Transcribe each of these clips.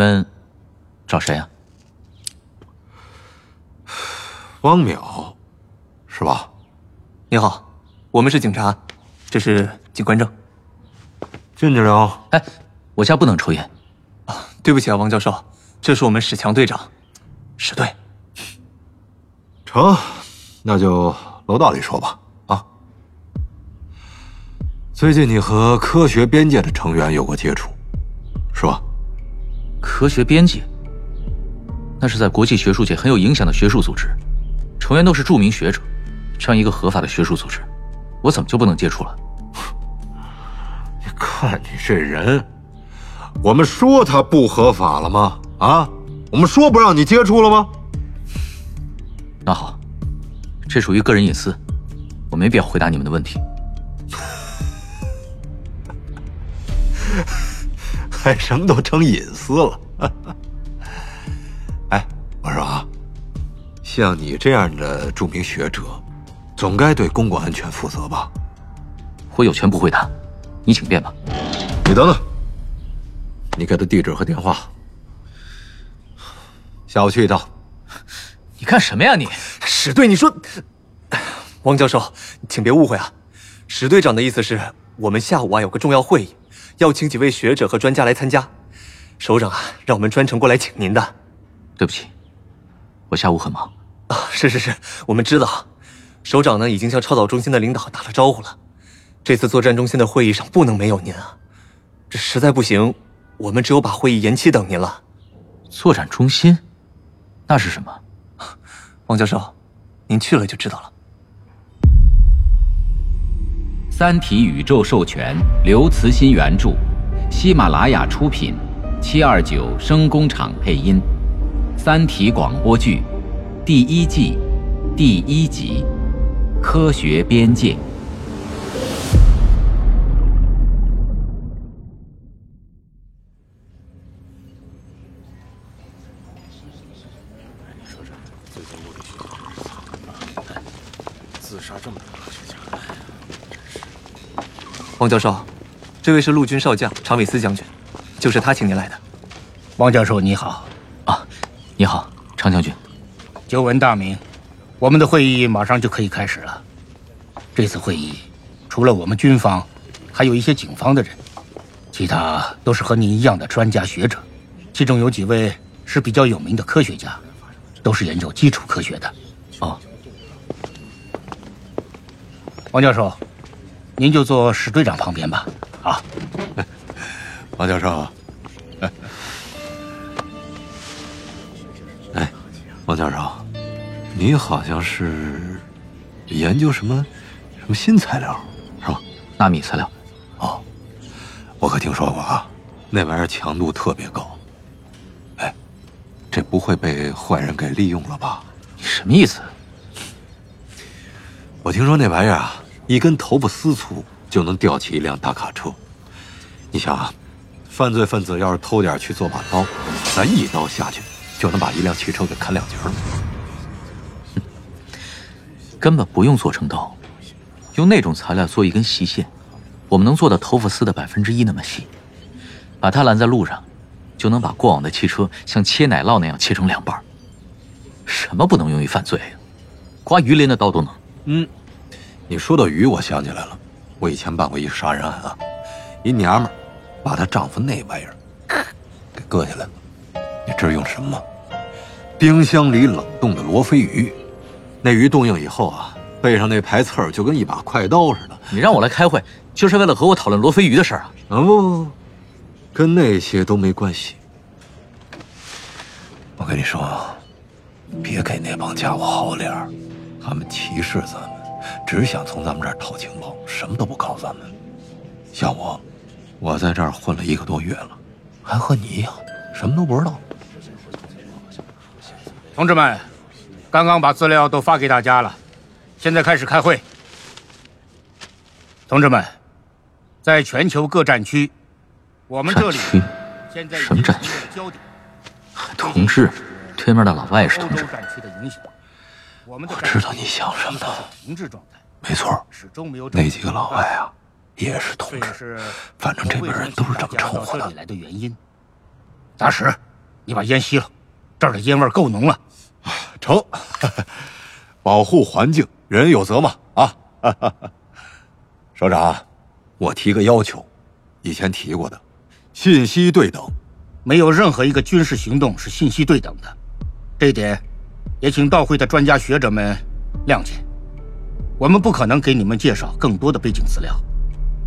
你们找谁啊？汪淼，是吧？你好，我们是警察，这是警官证。进去聊。哎，我家不能抽烟。啊，对不起啊，王教授，这是我们史强队长，史队。成，那就楼道里说吧。啊，最近你和科学边界的成员有过接触，是吧？科学编辑，那是在国际学术界很有影响的学术组织，成员都是著名学者。这样一个合法的学术组织，我怎么就不能接触了？你看你这人，我们说他不合法了吗？啊，我们说不让你接触了吗？那好，这属于个人隐私，我没必要回答你们的问题。还什么都成隐私了？哎，我说啊，像你这样的著名学者，总该对公共安全负责吧？我有权不回答，你请便吧。你等等，你给他地址和电话，下午去一趟。你干什么呀你？史队，你说，王教授，请别误会啊，史队长的意思是我们下午啊有个重要会议。要请几位学者和专家来参加，首长啊，让我们专程过来请您的。对不起，我下午很忙。啊，是是是，我们知道，首长呢已经向超导中心的领导打了招呼了。这次作战中心的会议上不能没有您啊，这实在不行，我们只有把会议延期等您了。作战中心，那是什么？王教授，您去了就知道了。《三体》宇宙授权，刘慈欣原著，喜马拉雅出品，七二九声工厂配音，《三体》广播剧，第一季，第一集，《科学边界》。王教授，这位是陆军少将常伟思将军，就是他请您来的。王教授你好，啊，你好，常将军。久闻大名，我们的会议马上就可以开始了。这次会议，除了我们军方，还有一些警方的人，其他都是和您一样的专家学者，其中有几位是比较有名的科学家，都是研究基础科学的。哦，王教授。您就坐史队长旁边吧。啊，王教授。哎，王教授，你好像是研究什么什么新材料，是吧？纳米材料。哦，我可听说过啊，那玩意儿强度特别高。哎，这不会被坏人给利用了吧？你什么意思？我听说那玩意儿啊。一根头发丝粗就能吊起一辆大卡车，你想啊，犯罪分子要是偷点去做把刀，咱一刀下去就能把一辆汽车给砍两截了。根本不用做成刀，用那种材料做一根细线，我们能做到头发丝的百分之一那么细，把它拦在路上，就能把过往的汽车像切奶酪那样切成两半。什么不能用于犯罪？刮鱼鳞的刀都能。嗯。你说到鱼，我想起来了，我以前办过一杀人案啊，一娘们儿把她丈夫那玩意儿给割下来了，你知道用什么吗？冰箱里冷冻的罗非鱼，那鱼冻硬以后啊，背上那排刺儿就跟一把快刀似的。你让我来开会，就是为了和我讨论罗非鱼的事儿啊？啊不不不，跟那些都没关系。我跟你说，别给那帮家伙好脸儿，他们歧视咱们。只想从咱们这儿套情报，什么都不告诉咱们。像我，我在这儿混了一个多月了，还和你一样，什么都不知道。同志们，刚刚把资料都发给大家了，现在开始开会。同志们，在全球各战区，我们这里现在什么战区？同志，对面的老外也是同志。我知道你想什么呢？没错，那几个老外啊，也是同志。反正这边人都是这么称呼的原因。大使，你把烟吸了，这儿的烟味够浓了。成，保护环境，人有责嘛啊！首长，我提个要求，以前提过的，信息对等。没有任何一个军事行动是信息对等的，这一点，也请到会的专家学者们谅解。我们不可能给你们介绍更多的背景资料。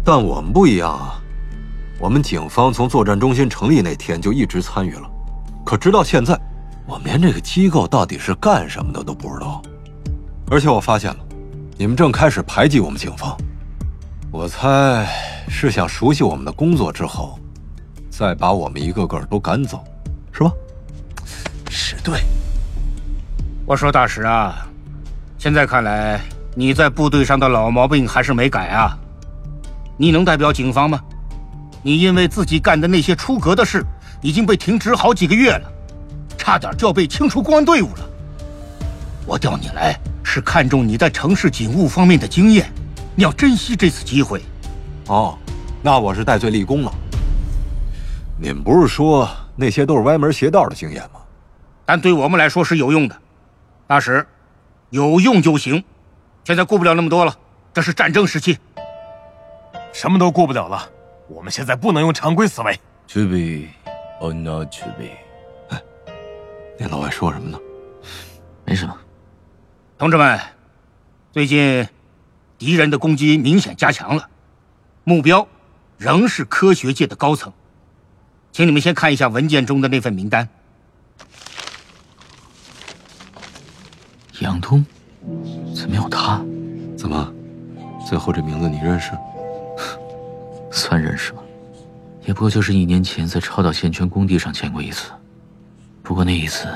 但我们不一样啊，我们警方从作战中心成立那天就一直参与了，可直到现在。我们连这个机构到底是干什么的都不知道，而且我发现了，你们正开始排挤我们警方。我猜是想熟悉我们的工作之后，再把我们一个个都赶走，是吧？是对。我说大使啊，现在看来你在部队上的老毛病还是没改啊。你能代表警方吗？你因为自己干的那些出格的事，已经被停职好几个月了。差点就要被清除公安队伍了。我调你来是看中你在城市警务方面的经验，你要珍惜这次机会。哦，那我是戴罪立功了。你们不是说那些都是歪门邪道的经验吗？但对我们来说是有用的。大使，有用就行。现在顾不了那么多了，这是战争时期，什么都顾不了了。我们现在不能用常规思维。To be or not to be。哎那老外说什么呢？没什么。同志们，最近敌人的攻击明显加强了，目标仍是科学界的高层。请你们先看一下文件中的那份名单。杨东，怎么有他？怎么，最后这名字你认识？算认识吧，也不过就是一年前在超导线圈工地上见过一次。不过那一次，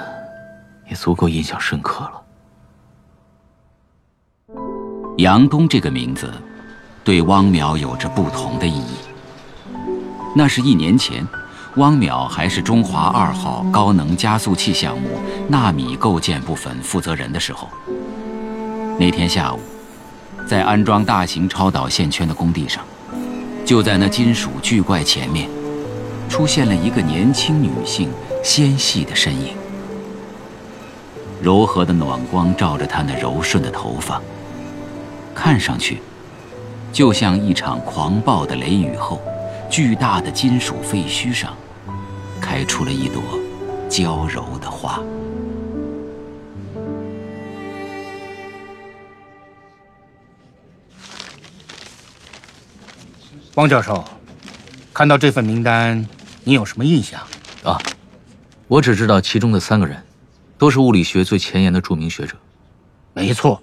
也足够印象深刻了。杨东这个名字，对汪淼有着不同的意义。那是一年前，汪淼还是中华二号高能加速器项目纳米构建部分负责人的时候。那天下午，在安装大型超导线圈的工地上，就在那金属巨怪前面，出现了一个年轻女性。纤细的身影，柔和的暖光照着她那柔顺的头发，看上去就像一场狂暴的雷雨后，巨大的金属废墟上开出了一朵娇柔的花。汪教授，看到这份名单，你有什么印象？啊？我只知道其中的三个人，都是物理学最前沿的著名学者。没错，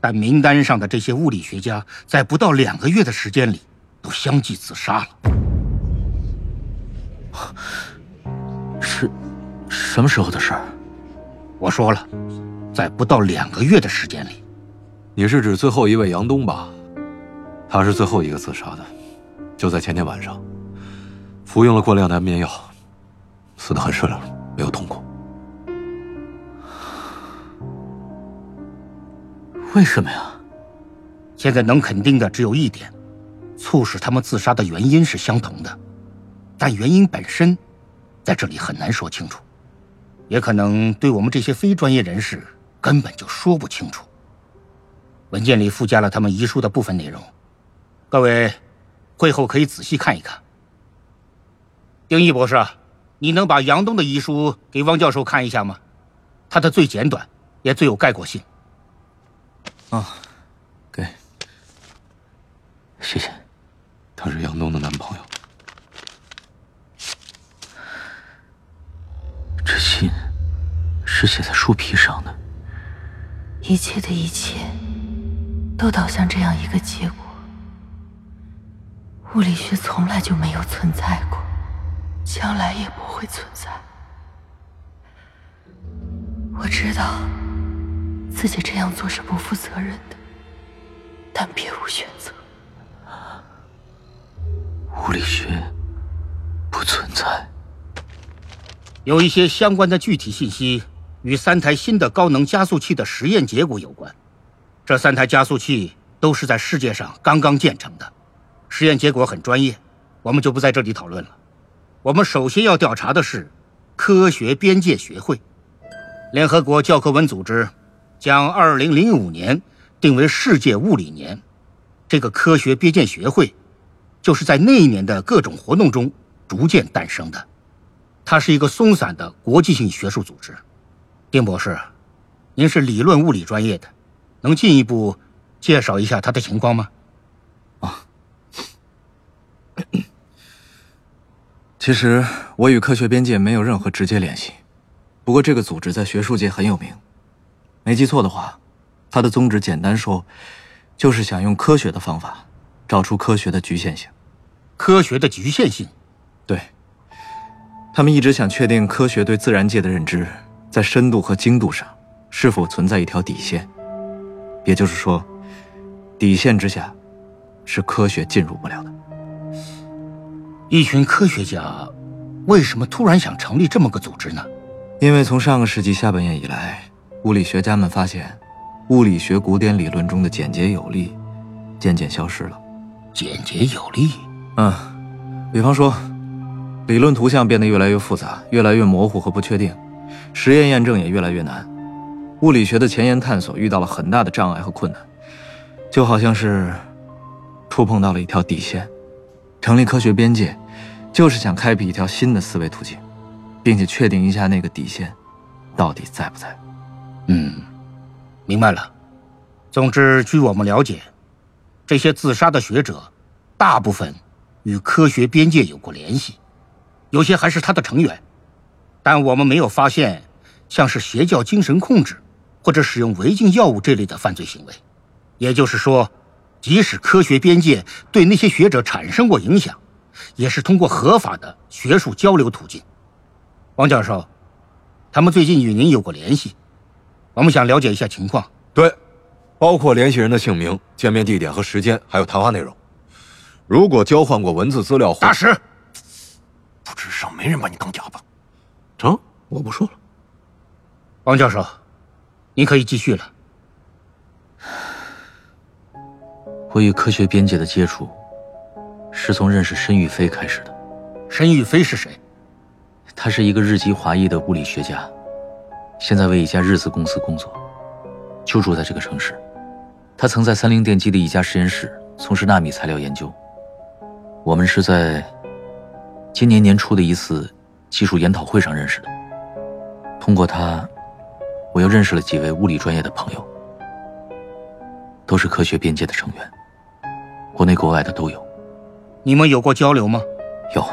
但名单上的这些物理学家，在不到两个月的时间里，都相继自杀了。是，什么时候的事儿？我说了，在不到两个月的时间里。你是指最后一位杨东吧？他是最后一个自杀的，就在前天晚上，服用了过量的安眠药。死得很顺利，没有痛苦。为什么呀？现在能肯定的只有一点：促使他们自杀的原因是相同的，但原因本身在这里很难说清楚，也可能对我们这些非专业人士根本就说不清楚。文件里附加了他们遗书的部分内容，各位会后可以仔细看一看。丁毅博士。你能把杨东的遗书给汪教授看一下吗？他的最简短，也最有概括性。啊，给，谢谢。他是杨东的男朋友。这信是写在书皮上的。一切的一切，都导向这样一个结果：物理学从来就没有存在过。将来也不会存在。我知道自己这样做是不负责任的，但别无选择。物理学不存在。有一些相关的具体信息与三台新的高能加速器的实验结果有关。这三台加速器都是在世界上刚刚建成的，实验结果很专业，我们就不在这里讨论了。我们首先要调查的是科学边界学会。联合国教科文组织将2005年定为世界物理年，这个科学边界学会就是在那一年的各种活动中逐渐诞生的。它是一个松散的国际性学术组织。丁博士，您是理论物理专业的，能进一步介绍一下它的情况吗？啊 其实我与科学边界没有任何直接联系，不过这个组织在学术界很有名。没记错的话，它的宗旨简单说，就是想用科学的方法找出科学的局限性。科学的局限性，对。他们一直想确定科学对自然界的认知在深度和精度上是否存在一条底线，也就是说，底线之下是科学进入不了的。一群科学家为什么突然想成立这么个组织呢？因为从上个世纪下半叶以来，物理学家们发现，物理学古典理论中的简洁有力渐渐消失了。简洁有力，嗯，比方说。理论图像变得越来越复杂，越来越模糊和不确定，实验验证也越来越难，物理学的前沿探索遇到了很大的障碍和困难，就好像是触碰到了一条底线。成立科学边界，就是想开辟一条新的思维途径，并且确定一下那个底线到底在不在。嗯，明白了。总之，据我们了解，这些自杀的学者大部分与科学边界有过联系。有些还是他的成员，但我们没有发现像是邪教精神控制或者使用违禁药物这类的犯罪行为。也就是说，即使科学边界对那些学者产生过影响，也是通过合法的学术交流途径。王教授，他们最近与您有过联系，我们想了解一下情况。对，包括联系人的姓名、见面地点和时间，还有谈话内容。如果交换过文字资料，大师。不知上没人把你当哑巴，成，我不说了。王教授，您可以继续了。我与科学边界的接触，是从认识申玉飞开始的。申玉飞是谁？他是一个日籍华裔的物理学家，现在为一家日资公司工作，就住在这个城市。他曾在三菱电机的一家实验室从事纳米材料研究。我们是在。今年年初的一次技术研讨会上认识的。通过他，我又认识了几位物理专业的朋友，都是科学边界的成员，国内国外的都有。你们有过交流吗？有，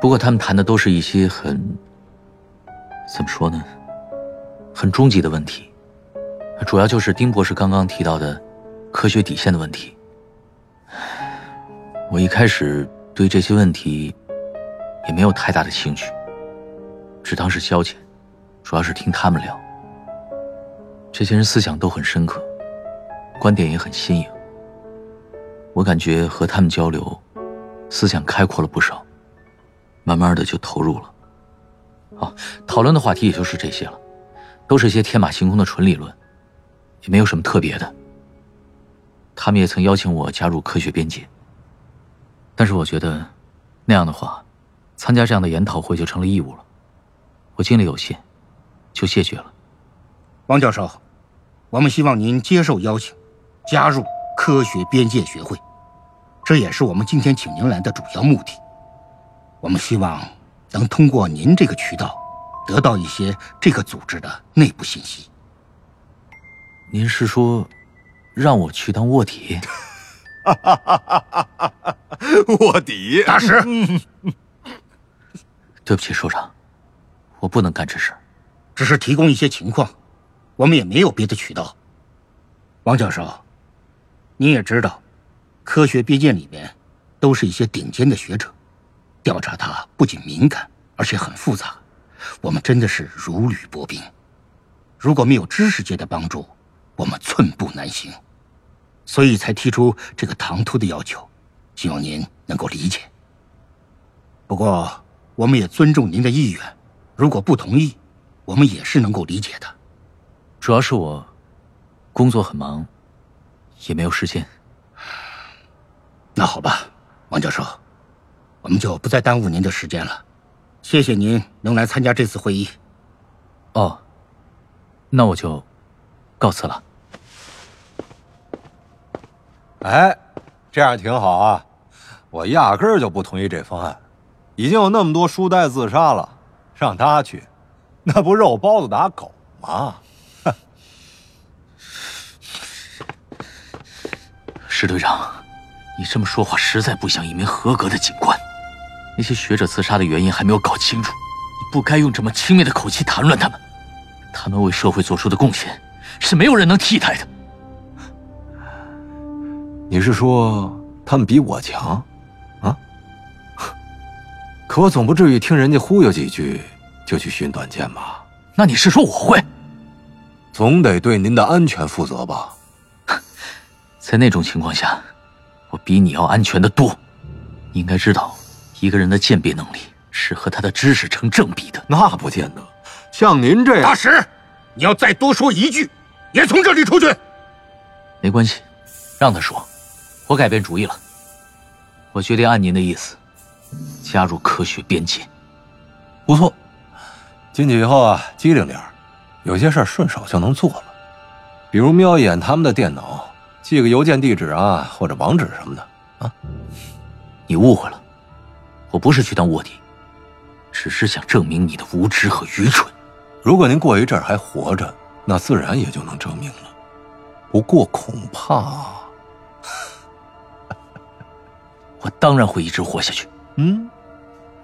不过他们谈的都是一些很……怎么说呢？很终极的问题，主要就是丁博士刚刚提到的科学底线的问题。我一开始对这些问题。也没有太大的兴趣，只当是消遣，主要是听他们聊。这些人思想都很深刻，观点也很新颖。我感觉和他们交流，思想开阔了不少，慢慢的就投入了。哦，讨论的话题也就是这些了，都是些天马行空的纯理论，也没有什么特别的。他们也曾邀请我加入科学边界，但是我觉得那样的话。参加这样的研讨会就成了义务了，我精力有限，就谢绝了。王教授，我们希望您接受邀请，加入科学边界学会，这也是我们今天请您来的主要目的。我们希望能通过您这个渠道，得到一些这个组织的内部信息。您是说，让我去当卧底？卧底大师。对不起，首长，我不能干这事只是提供一些情况，我们也没有别的渠道。王教授，你也知道，科学边界里面都是一些顶尖的学者，调查它不仅敏感，而且很复杂，我们真的是如履薄冰。如果没有知识界的帮助，我们寸步难行，所以才提出这个唐突的要求，希望您能够理解。不过。我们也尊重您的意愿，如果不同意，我们也是能够理解的。主要是我工作很忙，也没有时间。那好吧，王教授，我们就不再耽误您的时间了。谢谢您能来参加这次会议。哦，那我就告辞了。哎，这样挺好啊！我压根儿就不同意这方案。已经有那么多书呆自杀了，让他去，那不肉包子打狗吗？石队长，你这么说话实在不像一名合格的警官。那些学者自杀的原因还没有搞清楚，你不该用这么轻蔑的口气谈论他们。他们为社会做出的贡献，是没有人能替代的。你是说他们比我强？可我总不至于听人家忽悠几句就去寻短见吧？那你是说我会？总得对您的安全负责吧？在那种情况下，我比你要安全的多。你应该知道，一个人的鉴别能力是和他的知识成正比的。那不见得。像您这样，大石，你要再多说一句，也从这里出去。没关系，让他说。我改变主意了，我决定按您的意思。加入科学边界，不错。进去以后啊，机灵点有些事儿顺手就能做了，比如瞄一眼他们的电脑，记个邮件地址啊，或者网址什么的啊。你误会了，我不是去当卧底，只是想证明你的无知和愚蠢。如果您过一阵还活着，那自然也就能证明了。不过恐怕，我当然会一直活下去。嗯，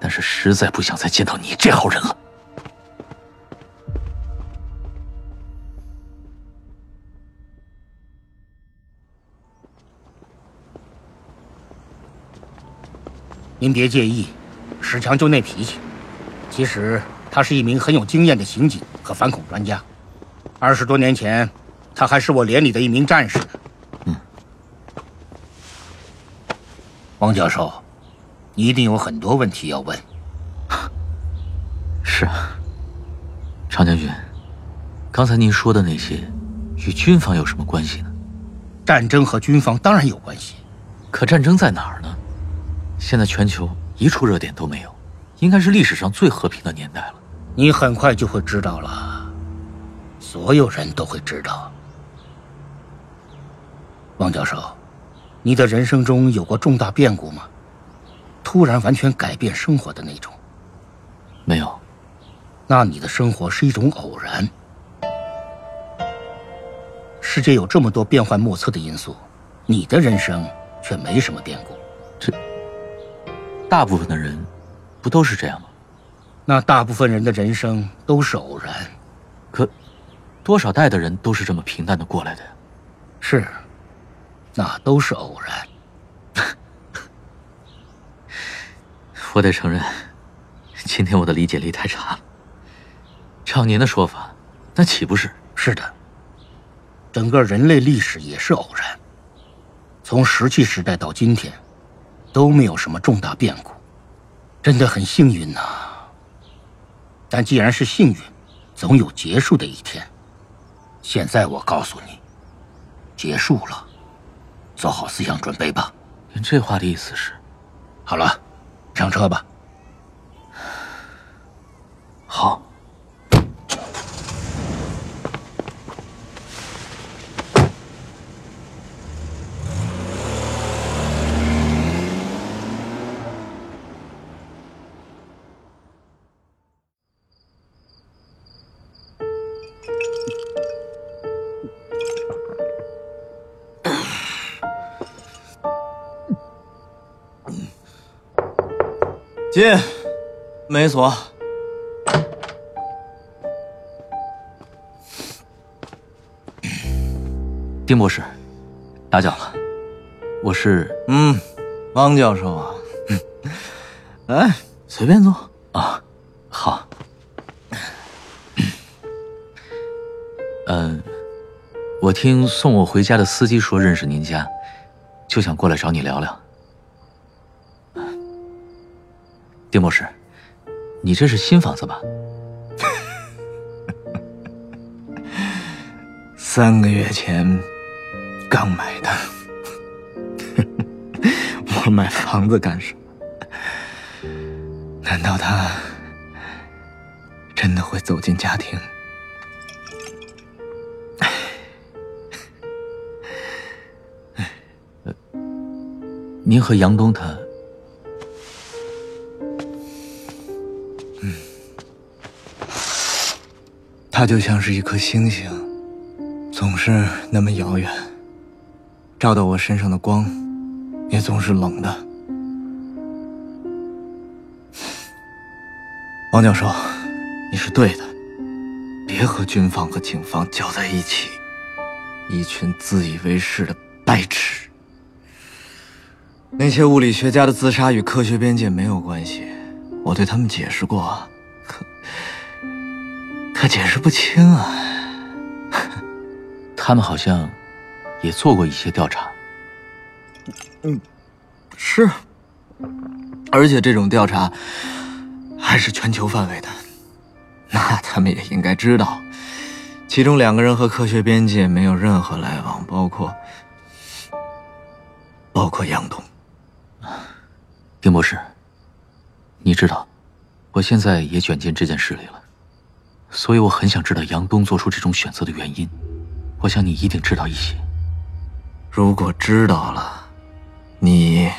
但是实在不想再见到你这号人了。您别介意，石强就那脾气。其实他是一名很有经验的刑警和反恐专家。二十多年前，他还是我连里的一名战士呢。嗯，王教授。你一定有很多问题要问。是啊，常将军，刚才您说的那些，与军方有什么关系呢？战争和军方当然有关系，可战争在哪儿呢？现在全球一处热点都没有，应该是历史上最和平的年代了。你很快就会知道了，所有人都会知道。王教授，你的人生中有过重大变故吗？突然完全改变生活的那种，没有。那你的生活是一种偶然。世界有这么多变幻莫测的因素，你的人生却没什么变故。这，大部分的人不都是这样吗？那大部分人的人生都是偶然，可多少代的人都是这么平淡的过来的呀？是，那都是偶然。我得承认，今天我的理解力太差了。照您的说法，那岂不是？是的。整个人类历史也是偶然，从石器时代到今天，都没有什么重大变故，真的很幸运呐。但既然是幸运，总有结束的一天。现在我告诉你，结束了，做好思想准备吧。您这话的意思是？好了。上车吧。好。进，没锁。丁博士，打搅了。我是嗯，汪教授啊。来，随便坐啊。好。嗯，我听送我回家的司机说认识您家，就想过来找你聊聊。丁博士，你这是新房子吧？三个月前刚买的。我买房子干什么？难道他真的会走进家庭。您和杨东他，它就像是一颗星星，总是那么遥远，照到我身上的光，也总是冷的。王教授，你是对的，别和军方和警方搅在一起，一群自以为是的白痴。那些物理学家的自杀与科学边界没有关系，我对他们解释过，可解释不清啊。他们好像也做过一些调查。嗯，是，而且这种调查还是全球范围的，那他们也应该知道，其中两个人和科学边界没有任何来往，包括包括杨东。丁博士，你知道，我现在也卷进这件事里了，所以我很想知道杨东做出这种选择的原因。我想你一定知道一些。如果知道了，你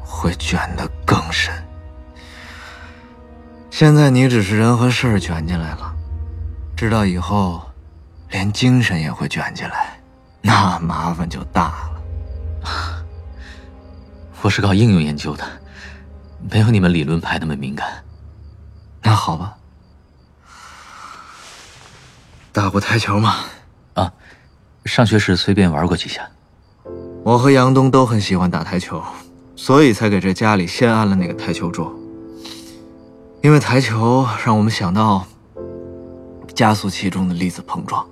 会卷得更深。现在你只是人和事儿卷进来了，知道以后，连精神也会卷进来，那麻烦就大了。我是搞应用研究的，没有你们理论派那么敏感。那好吧，打过台球吗？啊，上学时随便玩过几下。我和杨东都很喜欢打台球，所以才给这家里先安了那个台球桌。因为台球让我们想到加速器中的粒子碰撞。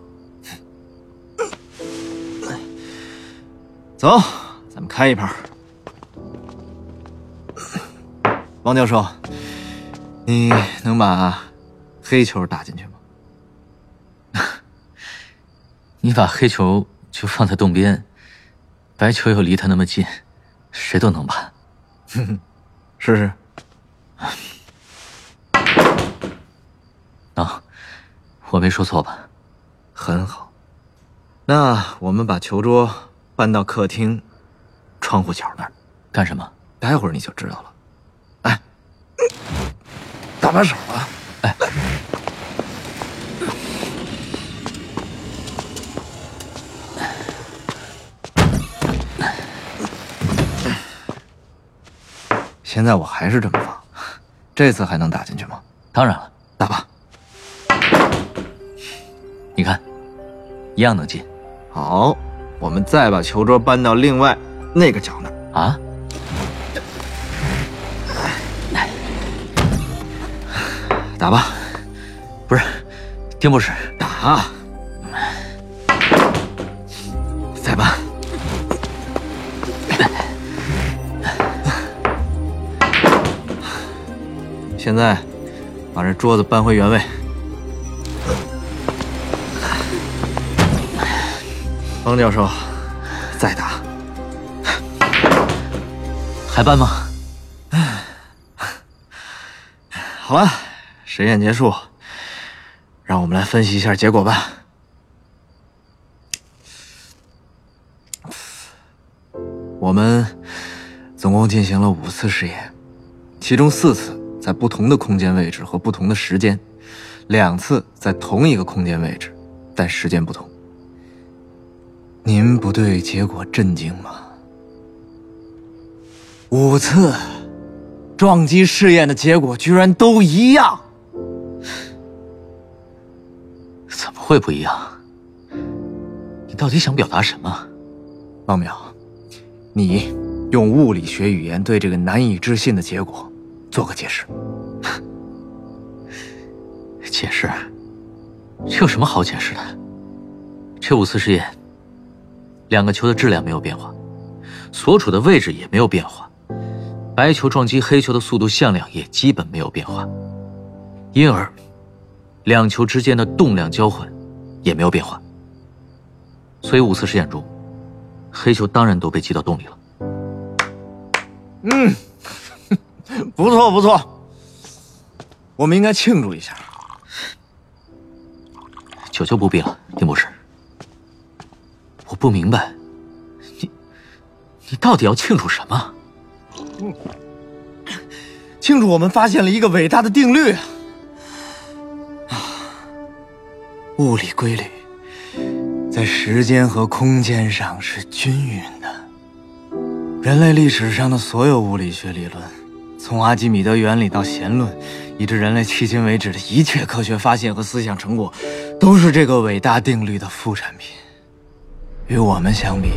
走，咱们开一盘。王教授，你能把黑球打进去吗？你把黑球就放在洞边，白球又离它那么近，谁都能把。试试。啊，我没说错吧？很好。那我们把球桌搬到客厅窗户角那儿，干什么？待会儿你就知道了。哎，搭把手啊！哎，现在我还是这么放，这次还能打进去吗？当然了，打吧。你看，一样能进。好，我们再把球桌搬到另外那个角那儿啊。打吧，不是，丁博士，打，现在把这桌子搬回原位。方教授，再打，还搬吗？好了。实验结束，让我们来分析一下结果吧。我们总共进行了五次实验，其中四次在不同的空间位置和不同的时间，两次在同一个空间位置，但时间不同。您不对结果震惊吗？五次撞击试验的结果居然都一样。怎么会不一样？你到底想表达什么，王淼？你用物理学语言对这个难以置信的结果做个解释。解释？这有什么好解释的？这五次实验，两个球的质量没有变化，所处的位置也没有变化，白球撞击黑球的速度向量也基本没有变化，因而。两球之间的动量交换也没有变化，所以五次实验中，黑球当然都被击到洞里了。嗯，不错不错，我们应该庆祝一下。求求不必了，丁博士。我不明白，你你到底要庆祝什么？庆祝我们发现了一个伟大的定律啊！物理规律在时间和空间上是均匀的。人类历史上的所有物理学理论，从阿基米德原理到弦论，以至人类迄今为止的一切科学发现和思想成果，都是这个伟大定律的副产品。与我们相比，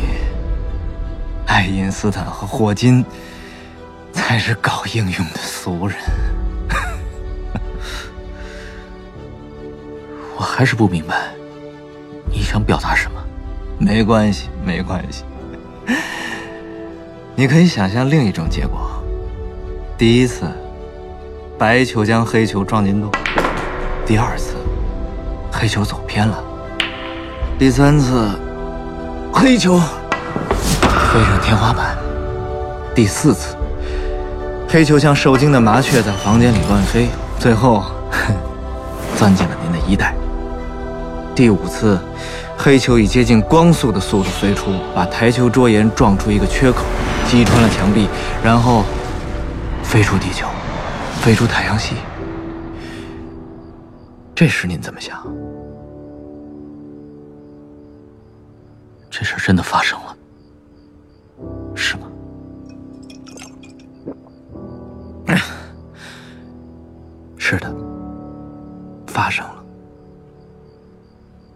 爱因斯坦和霍金才是搞应用的俗人。我还是不明白，你想表达什么？没关系，没关系。你可以想象另一种结果：第一次，白球将黑球撞进洞；第二次，黑球走偏了；第三次，黑球飞上天花板；第四次，黑球像受惊的麻雀在房间里乱飞；最后，钻进了您的衣袋。第五次，黑球以接近光速的速度飞出，把台球桌沿撞出一个缺口，击穿了墙壁，然后飞出地球，飞出太阳系。这时您怎么想？这事真的发生了，是吗？是的，发生了。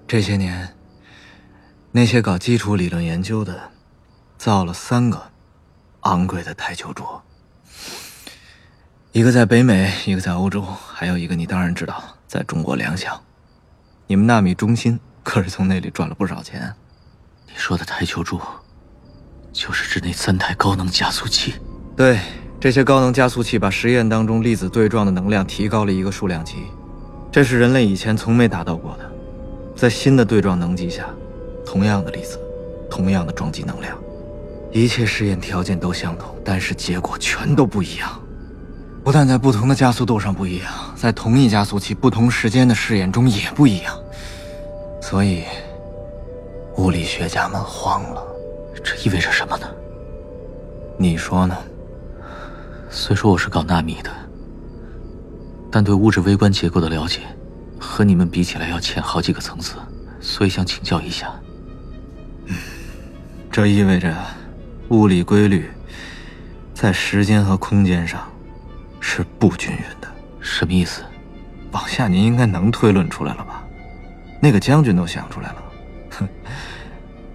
这些年，那些搞基础理论研究的，造了三个昂贵的台球桌，一个在北美，一个在欧洲，还有一个你当然知道，在中国联想。你们纳米中心可是从那里赚了不少钱。你说的台球桌，就是指那三台高能加速器？对，这些高能加速器把实验当中粒子对撞的能量提高了一个数量级，这是人类以前从没达到过的。在新的对撞能级下，同样的粒子，同样的撞击能量，一切试验条件都相同，但是结果全都不一样。不但在不同的加速度上不一样，在同一加速器不同时间的试验中也不一样。所以，物理学家们慌了。这意味着什么呢？你说呢？虽说我是搞纳米的，但对物质微观结构的了解。和你们比起来要浅好几个层次，所以想请教一下。这意味着物理规律在时间和空间上是不均匀的。什么意思？往下您应该能推论出来了吧？那个将军都想出来了。哼，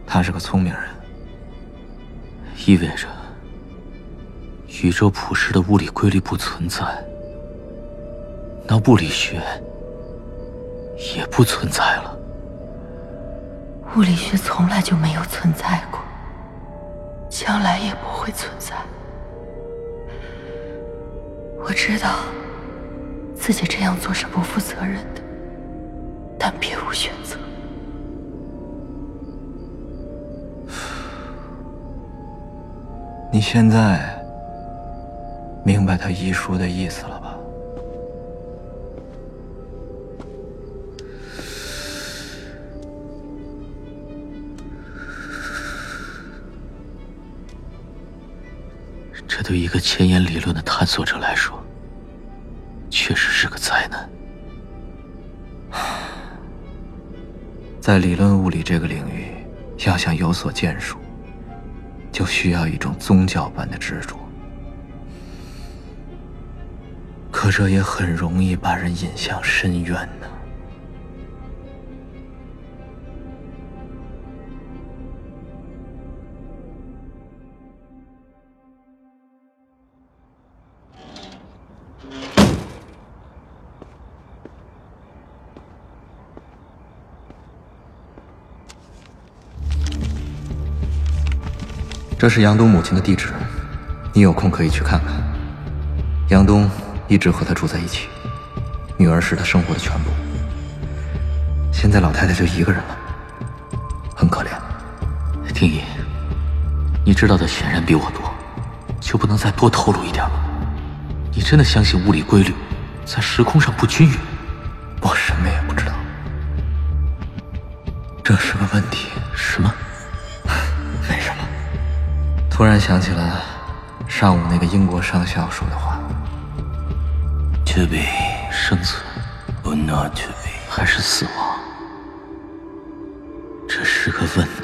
他是个聪明人。意味着宇宙普世的物理规律不存在，那物理学？也不存在了。物理学从来就没有存在过，将来也不会存在。我知道自己这样做是不负责任的，但别无选择。你现在明白他遗书的意思了吧？对一个前沿理论的探索者来说，确实是个灾难。在理论物理这个领域，要想有所建树，就需要一种宗教般的执着。可这也很容易把人引向深渊呢。这是杨东母亲的地址，你有空可以去看看。杨东一直和她住在一起，女儿是他生活的全部。现在老太太就一个人了，很可怜。丁毅，你知道的显然比我多，就不能再多透露一点吗？你真的相信物理规律在时空上不均匀？我什么呀然想起了上午那个英国上校说的话。：，to be 生存，or not to be，。还是死亡？这是个问题。